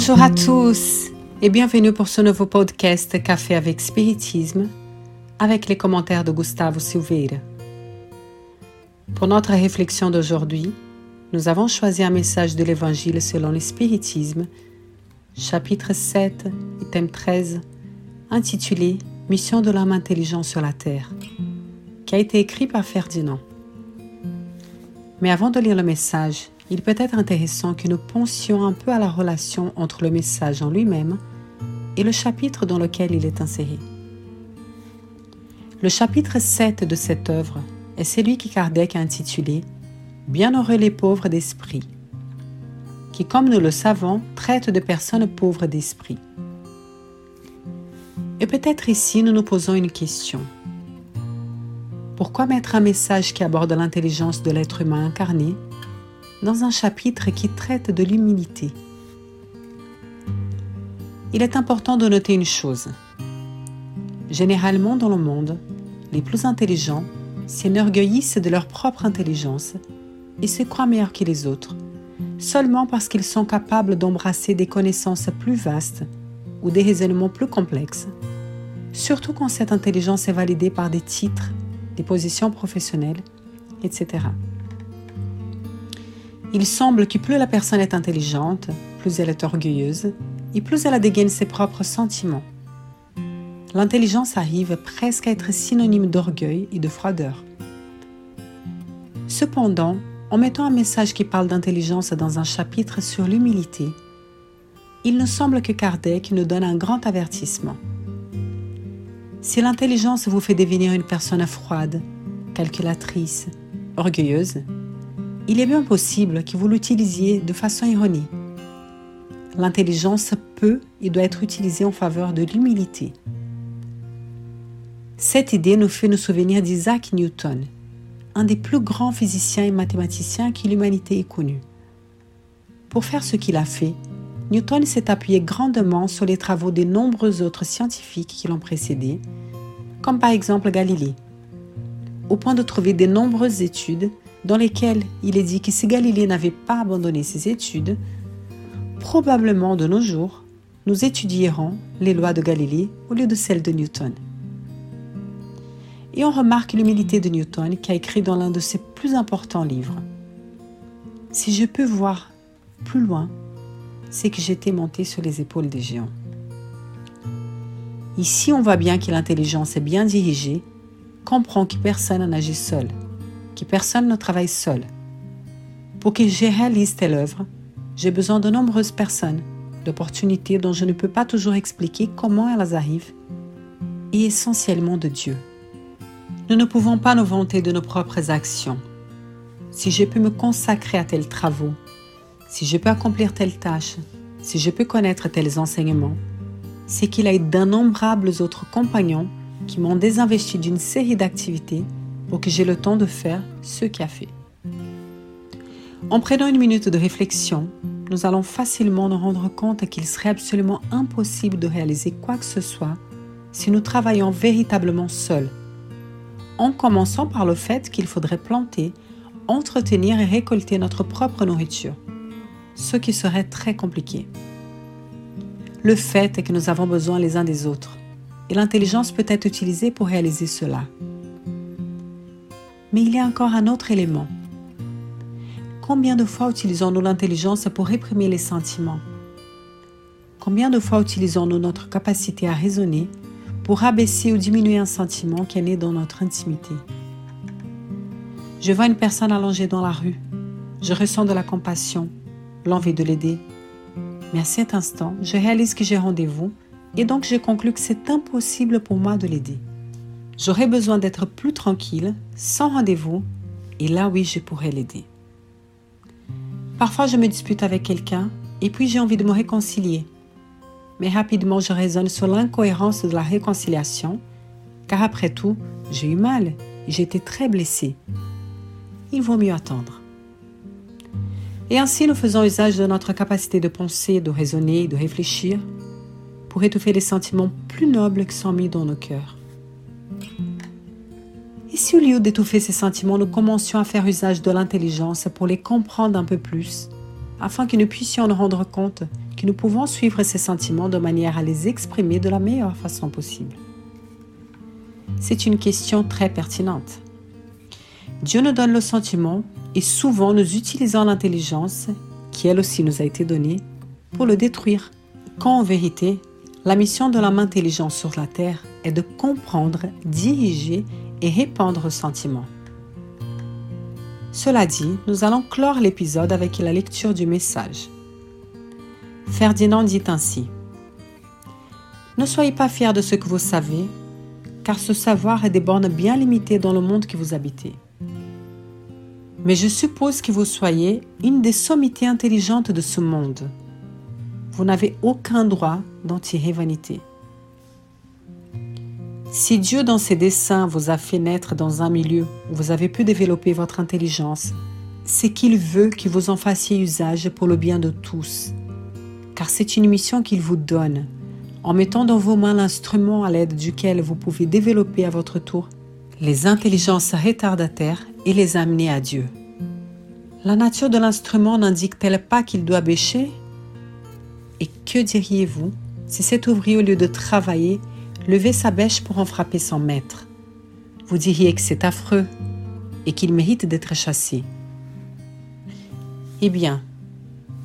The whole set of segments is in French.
Bonjour à tous et bienvenue pour ce nouveau podcast Café avec Spiritisme avec les commentaires de Gustavo Silveira. Pour notre réflexion d'aujourd'hui, nous avons choisi un message de l'Évangile selon le Spiritisme, chapitre 7 et thème 13, intitulé Mission de l'homme intelligent sur la terre, qui a été écrit par Ferdinand. Mais avant de lire le message, il peut être intéressant que nous pensions un peu à la relation entre le message en lui-même et le chapitre dans lequel il est inséré. Le chapitre 7 de cette œuvre est celui que Kardec a intitulé Bienheureux les pauvres d'esprit, qui, comme nous le savons, traite de personnes pauvres d'esprit. Et peut-être ici nous nous posons une question. Pourquoi mettre un message qui aborde l'intelligence de l'être humain incarné dans un chapitre qui traite de l'humilité. Il est important de noter une chose. Généralement dans le monde, les plus intelligents s'enorgueillissent de leur propre intelligence et se croient meilleurs que les autres, seulement parce qu'ils sont capables d'embrasser des connaissances plus vastes ou des raisonnements plus complexes, surtout quand cette intelligence est validée par des titres, des positions professionnelles, etc. Il semble que plus la personne est intelligente, plus elle est orgueilleuse et plus elle dégaine ses propres sentiments. L'intelligence arrive presque à être synonyme d'orgueil et de froideur. Cependant, en mettant un message qui parle d'intelligence dans un chapitre sur l'humilité, il nous semble que Kardec nous donne un grand avertissement. Si l'intelligence vous fait devenir une personne froide, calculatrice, orgueilleuse, il est bien possible que vous l'utilisiez de façon erronée. L'intelligence peut et doit être utilisée en faveur de l'humilité. Cette idée nous fait nous souvenir d'Isaac Newton, un des plus grands physiciens et mathématiciens que l'humanité ait connu. Pour faire ce qu'il a fait, Newton s'est appuyé grandement sur les travaux des nombreux autres scientifiques qui l'ont précédé, comme par exemple Galilée, au point de trouver de nombreuses études dans lesquels il est dit que si Galilée n'avait pas abandonné ses études, probablement de nos jours, nous étudierons les lois de Galilée au lieu de celles de Newton. Et on remarque l'humilité de Newton qui a écrit dans l'un de ses plus importants livres. Si je peux voir plus loin, c'est que j'étais monté sur les épaules des géants. Ici, on voit bien que l'intelligence est bien dirigée, comprend que personne n'agit seul personne ne travaille seul. Pour que je réalise telle œuvre, j'ai besoin de nombreuses personnes, d'opportunités dont je ne peux pas toujours expliquer comment elles arrivent, et essentiellement de Dieu. Nous ne pouvons pas nous vanter de nos propres actions. Si je peux me consacrer à tels travaux, si je peux accomplir telle tâche, si je peux connaître tels enseignements, c'est qu'il a eu d'innombrables autres compagnons qui m'ont désinvesti d'une série d'activités pour que j'ai le temps de faire ce fait. En prenant une minute de réflexion, nous allons facilement nous rendre compte qu'il serait absolument impossible de réaliser quoi que ce soit si nous travaillons véritablement seuls, en commençant par le fait qu'il faudrait planter, entretenir et récolter notre propre nourriture, ce qui serait très compliqué. Le fait est que nous avons besoin les uns des autres, et l'intelligence peut être utilisée pour réaliser cela. Mais il y a encore un autre élément. Combien de fois utilisons-nous l'intelligence pour réprimer les sentiments? Combien de fois utilisons-nous notre capacité à raisonner pour abaisser ou diminuer un sentiment qui est né dans notre intimité? Je vois une personne allongée dans la rue. Je ressens de la compassion, l'envie de l'aider. Mais à cet instant, je réalise que j'ai rendez-vous et donc je conclus que c'est impossible pour moi de l'aider. J'aurais besoin d'être plus tranquille, sans rendez-vous, et là oui, je pourrais l'aider. Parfois, je me dispute avec quelqu'un, et puis j'ai envie de me réconcilier. Mais rapidement, je raisonne sur l'incohérence de la réconciliation, car après tout, j'ai eu mal j'ai été très blessée. Il vaut mieux attendre. Et ainsi, nous faisons usage de notre capacité de penser, de raisonner, de réfléchir, pour étouffer les sentiments plus nobles qui sont mis dans nos cœurs. Si au lieu d'étouffer ces sentiments, nous commencions à faire usage de l'intelligence pour les comprendre un peu plus, afin que nous puissions nous rendre compte que nous pouvons suivre ces sentiments de manière à les exprimer de la meilleure façon possible C'est une question très pertinente. Dieu nous donne le sentiment et souvent nous utilisons l'intelligence, qui elle aussi nous a été donnée, pour le détruire. Quand en vérité, la mission de l'homme intelligent sur la terre est de comprendre, diriger et répandre le sentiment. Cela dit, nous allons clore l'épisode avec la lecture du message. Ferdinand dit ainsi Ne soyez pas fiers de ce que vous savez, car ce savoir est des bornes bien limitées dans le monde que vous habitez. Mais je suppose que vous soyez une des sommités intelligentes de ce monde. Vous n'avez aucun droit d'en tirer vanité. Si Dieu dans ses desseins vous a fait naître dans un milieu où vous avez pu développer votre intelligence, c'est qu'il veut que vous en fassiez usage pour le bien de tous. Car c'est une mission qu'il vous donne, en mettant dans vos mains l'instrument à l'aide duquel vous pouvez développer à votre tour les intelligences retardataires et les amener à Dieu. La nature de l'instrument n'indique-t-elle pas qu'il doit bêcher? Et que diriez-vous si cet ouvrier, au lieu de travailler, levait sa bêche pour en frapper son maître Vous diriez que c'est affreux et qu'il mérite d'être chassé. Eh bien,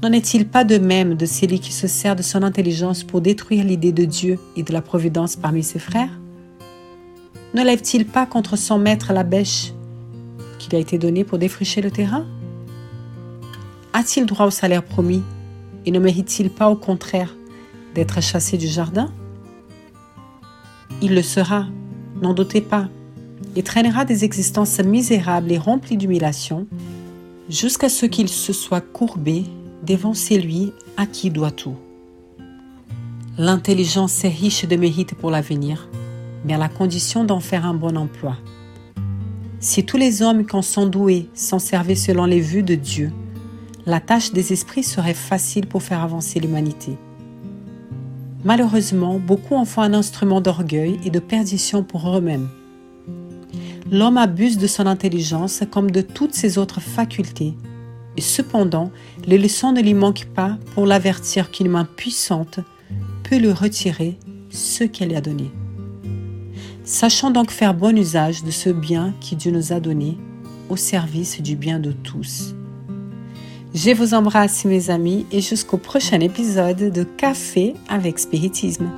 n'en est-il pas de même de celui qui se sert de son intelligence pour détruire l'idée de Dieu et de la providence parmi ses frères? Ne lève-t-il pas contre son maître la bêche qui lui a été donnée pour défricher le terrain? A-t-il droit au salaire promis et ne mérite-t-il pas au contraire d'être chassé du jardin? Il le sera, n'en doutez pas, et traînera des existences misérables et remplies d'humiliation jusqu'à ce qu'il se soit courbé devant celui à qui doit tout. L'intelligence est riche de mérite pour l'avenir mais à la condition d'en faire un bon emploi. Si tous les hommes qui en sont doués s'en servaient selon les vues de Dieu, la tâche des esprits serait facile pour faire avancer l'humanité. Malheureusement, beaucoup en font un instrument d'orgueil et de perdition pour eux-mêmes. L'homme abuse de son intelligence comme de toutes ses autres facultés, et cependant, les leçons ne lui manquent pas pour l'avertir qu'une main puissante peut lui retirer ce qu'elle lui a donné. Sachons donc faire bon usage de ce bien qui Dieu nous a donné au service du bien de tous. Je vous embrasse mes amis et jusqu'au prochain épisode de Café avec Spiritisme.